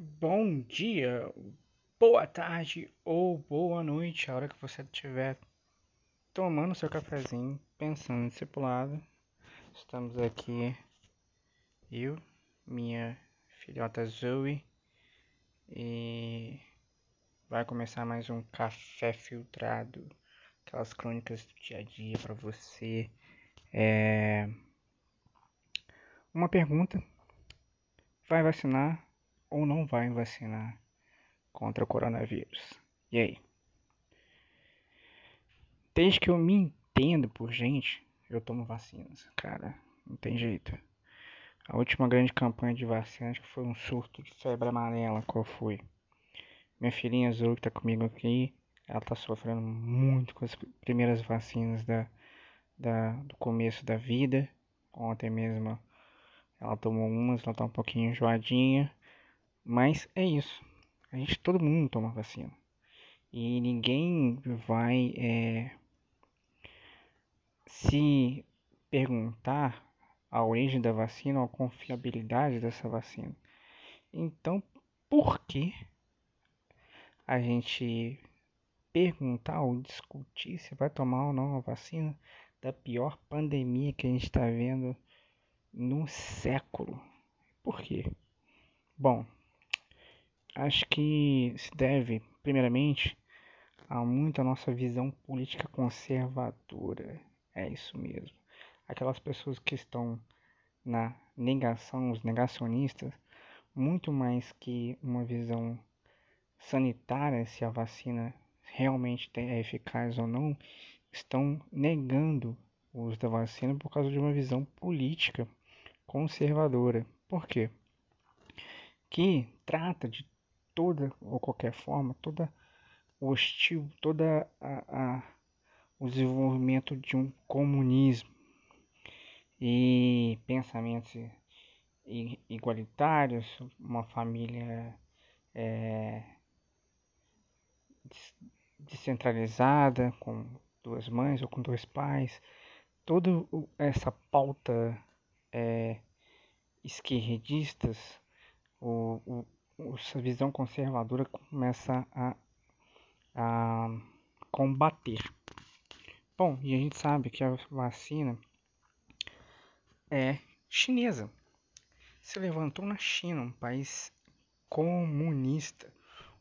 Bom dia, boa tarde ou boa noite, a hora que você estiver tomando seu cafezinho, pensando em discipulado. Estamos aqui, eu, minha filhota Zoe, e vai começar mais um café filtrado, aquelas crônicas do dia a dia para você. É... Uma pergunta: vai vacinar? Ou não vai vacinar contra o coronavírus. E aí? Desde que eu me entendo por gente, eu tomo vacinas. Cara, não tem jeito. A última grande campanha de vacinas que foi um surto de febre amarela, qual foi? Minha filhinha Azul que tá comigo aqui, ela tá sofrendo muito com as primeiras vacinas da, da, do começo da vida. Ontem mesmo ela tomou umas, ela tá um pouquinho enjoadinha. Mas é isso. A gente, todo mundo toma vacina. E ninguém vai é, se perguntar a origem da vacina ou a confiabilidade dessa vacina. Então, por que a gente perguntar ou discutir se vai tomar ou não a vacina da pior pandemia que a gente está vendo no século? Por quê? Bom, acho que se deve, primeiramente, a muito a nossa visão política conservadora. É isso mesmo. Aquelas pessoas que estão na negação, os negacionistas, muito mais que uma visão sanitária, se a vacina realmente é eficaz ou não, estão negando o uso da vacina por causa de uma visão política conservadora. Por quê? Que trata de toda ou qualquer forma, toda hostil, toda a, a, o desenvolvimento de um comunismo e pensamentos igualitários, uma família é, descentralizada com duas mães ou com dois pais, toda essa pauta é, esquerdistas, o, o, essa visão conservadora começa a, a combater. Bom, e a gente sabe que a vacina é chinesa. Se levantou na China, um país comunista,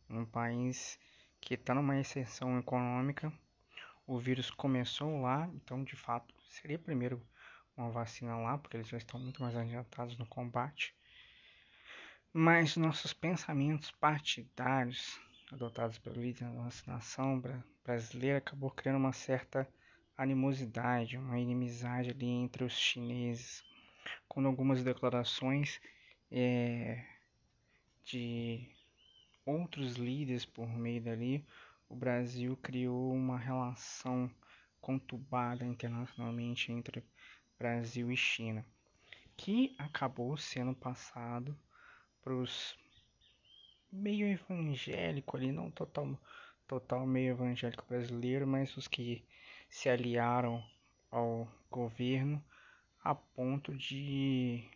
um país que está numa exceção econômica. O vírus começou lá, então de fato seria primeiro uma vacina lá, porque eles já estão muito mais adiantados no combate. Mas nossos pensamentos partidários, adotados pelo líder da nossa nação brasileira, acabou criando uma certa animosidade, uma inimizade ali entre os chineses, com algumas declarações é, de outros líderes por meio dali, o Brasil criou uma relação conturbada internacionalmente entre Brasil e China, que acabou sendo passado para os meio evangélico ali, não total, total meio evangélico brasileiro, mas os que se aliaram ao governo a ponto de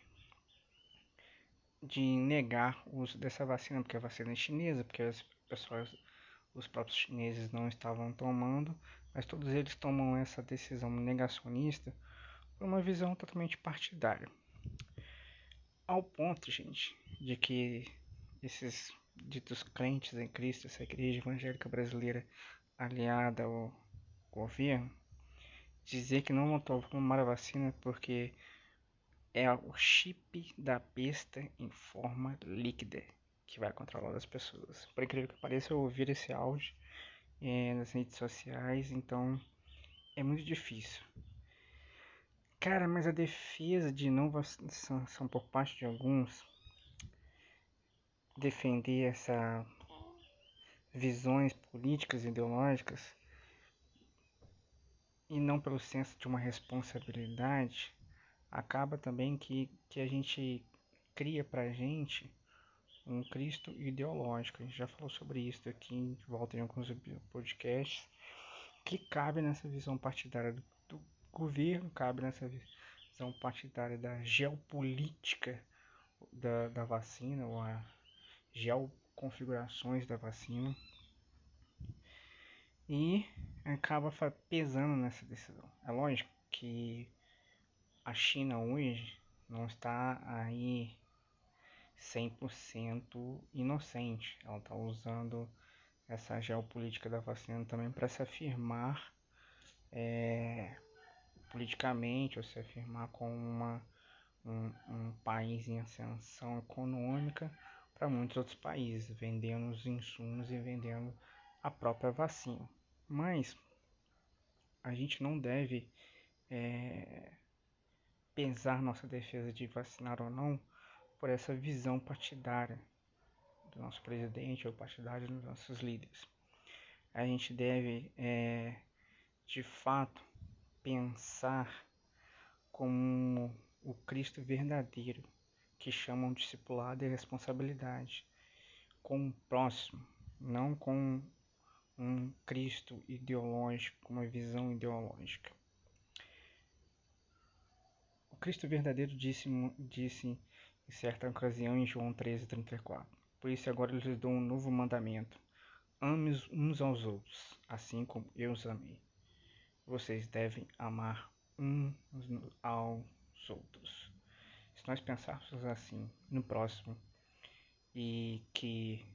de negar o uso dessa vacina, porque a vacina é chinesa, porque as pessoas, os próprios chineses não estavam tomando, mas todos eles tomam essa decisão negacionista por uma visão totalmente partidária. Ao ponto, gente, de que esses ditos crentes em Cristo, essa igreja evangélica brasileira aliada ao governo, dizer que não vão tomar a vacina porque é o chip da besta em forma líquida que vai controlar as pessoas. Por incrível que pareça, eu ouvir esse áudio é, nas redes sociais, então é muito difícil. Cara, mas a defesa de não vacinação por parte de alguns? Defender essa visões políticas e ideológicas? E não pelo senso de uma responsabilidade, acaba também que, que a gente cria pra gente um Cristo ideológico. A gente já falou sobre isso aqui em volta em alguns podcasts, que cabe nessa visão partidária do, governo, cabe nessa visão partidária da geopolítica da, da vacina, ou a geoconfigurações da vacina e acaba pesando nessa decisão. É lógico que a China hoje não está aí 100% inocente. Ela está usando essa geopolítica da vacina também para se afirmar é, politicamente ou se afirmar como uma, um, um país em ascensão econômica para muitos outros países, vendendo os insumos e vendendo a própria vacina. Mas a gente não deve é, pesar nossa defesa de vacinar ou não por essa visão partidária do nosso presidente ou partidária dos nossos líderes. A gente deve, é, de fato, pensar como o Cristo verdadeiro, que chama um discipulado e responsabilidade com o próximo, não com um Cristo ideológico, uma visão ideológica. O Cristo verdadeiro disse, disse em certa ocasião em João 13:34. Por isso agora eu lhes dou um novo mandamento: ame uns aos outros, assim como eu os amei. Vocês devem amar uns aos outros. Se nós pensarmos assim no próximo e que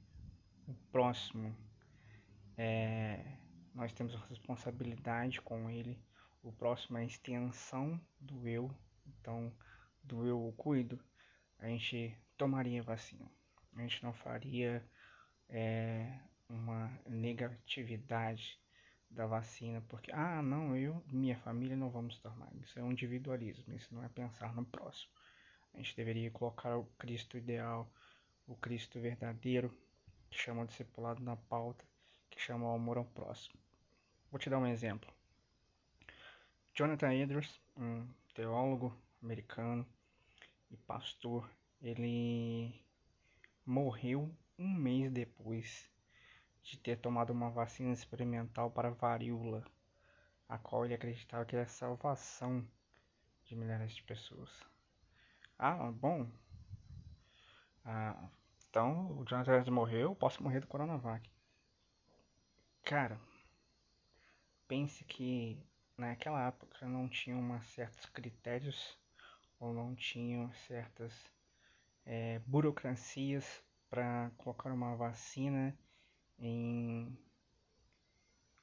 o próximo é, nós temos uma responsabilidade com ele. O próximo é a extensão do eu, então do eu cuido, a gente tomaria vacina. A gente não faria é, uma negatividade da vacina, porque, ah, não, eu minha família não vamos tomar. Isso é um individualismo, isso não é pensar no próximo. A gente deveria colocar o Cristo ideal, o Cristo verdadeiro, que chama de discipulado na pauta, que chama o amor ao próximo. Vou te dar um exemplo. Jonathan Edwards, um teólogo americano e pastor, ele morreu um mês depois de ter tomado uma vacina experimental para varíola, a qual ele acreditava que era a salvação de milhares de pessoas. Ah, bom. Ah, então o Jonathan morreu, posso morrer do Coronavac. Cara, pense que naquela época não tinham certos critérios ou não tinham certas é, burocracias para colocar uma vacina em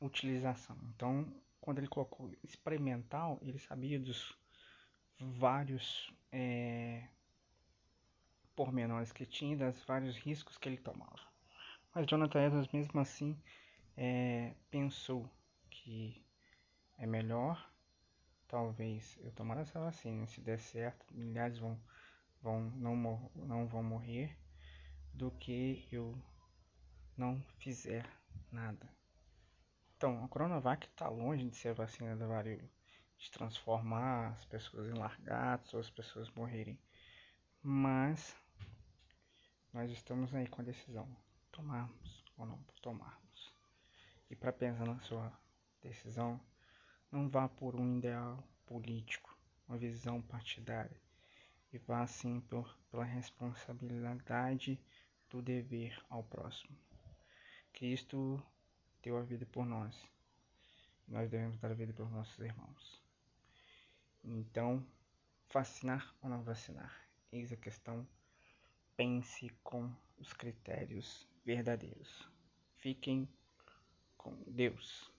utilização. Então, quando ele colocou experimental, ele sabia dos vários é, pormenores que tinha, dos vários riscos que ele tomava. Mas Jonathan Edwards, mesmo assim, é, pensou que é melhor talvez eu tomar essa vacina, se der certo, milhares vão, vão não, não vão morrer, do que eu não fizer nada. Então, a Coronavac está longe de ser a vacina da varíola, de transformar as pessoas em largatos ou as pessoas morrerem. Mas nós estamos aí com a decisão, tomarmos ou não tomar. E para pensar na sua decisão, não vá por um ideal político, uma visão partidária, e vá sim por, pela responsabilidade do dever ao próximo. Cristo deu a vida por nós. Nós devemos dar a vida por nossos irmãos. Então, vacinar ou não vacinar? Eis a questão. Pense com os critérios verdadeiros. Fiquem com Deus.